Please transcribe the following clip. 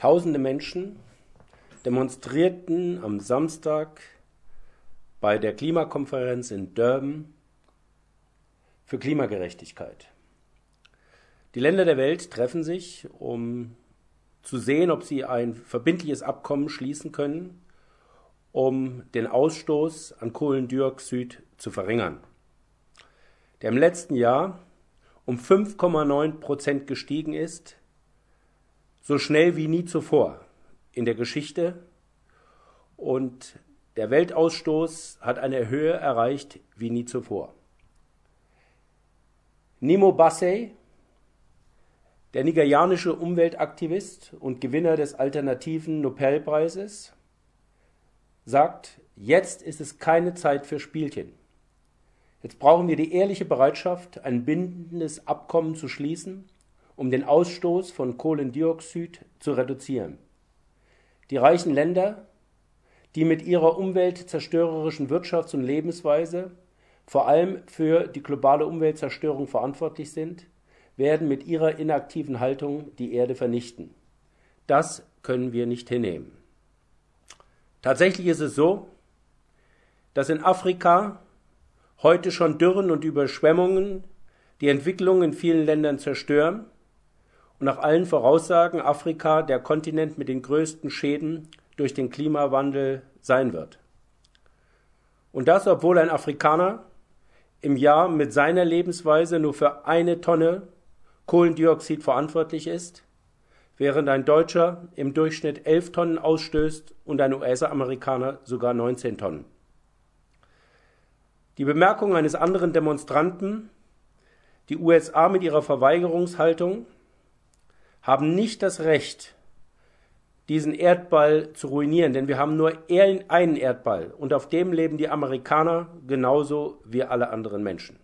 Tausende Menschen demonstrierten am Samstag bei der Klimakonferenz in Durban für Klimagerechtigkeit. Die Länder der Welt treffen sich, um zu sehen, ob sie ein verbindliches Abkommen schließen können, um den Ausstoß an Kohlendioxid zu verringern, der im letzten Jahr um 5,9 Prozent gestiegen ist, so schnell wie nie zuvor in der Geschichte. Und der Weltausstoß hat eine Höhe erreicht wie nie zuvor. Nimo Bassey, der nigerianische Umweltaktivist und Gewinner des alternativen Nobelpreises, sagt, jetzt ist es keine Zeit für Spielchen. Jetzt brauchen wir die ehrliche Bereitschaft, ein bindendes Abkommen zu schließen, um den Ausstoß von Kohlendioxid zu reduzieren. Die reichen Länder, die mit ihrer umweltzerstörerischen Wirtschafts- und Lebensweise vor allem für die globale Umweltzerstörung verantwortlich sind, werden mit ihrer inaktiven Haltung die Erde vernichten. Das können wir nicht hinnehmen. Tatsächlich ist es so, dass in Afrika heute schon Dürren und Überschwemmungen die Entwicklung in vielen Ländern zerstören und nach allen Voraussagen Afrika der Kontinent mit den größten Schäden durch den Klimawandel sein wird. Und das, obwohl ein Afrikaner im Jahr mit seiner Lebensweise nur für eine Tonne Kohlendioxid verantwortlich ist, während ein Deutscher im Durchschnitt 11 Tonnen ausstößt und ein US-Amerikaner sogar 19 Tonnen. Die Bemerkung eines anderen Demonstranten, die USA mit ihrer Verweigerungshaltung haben nicht das Recht, diesen Erdball zu ruinieren, denn wir haben nur einen Erdball und auf dem leben die Amerikaner genauso wie alle anderen Menschen.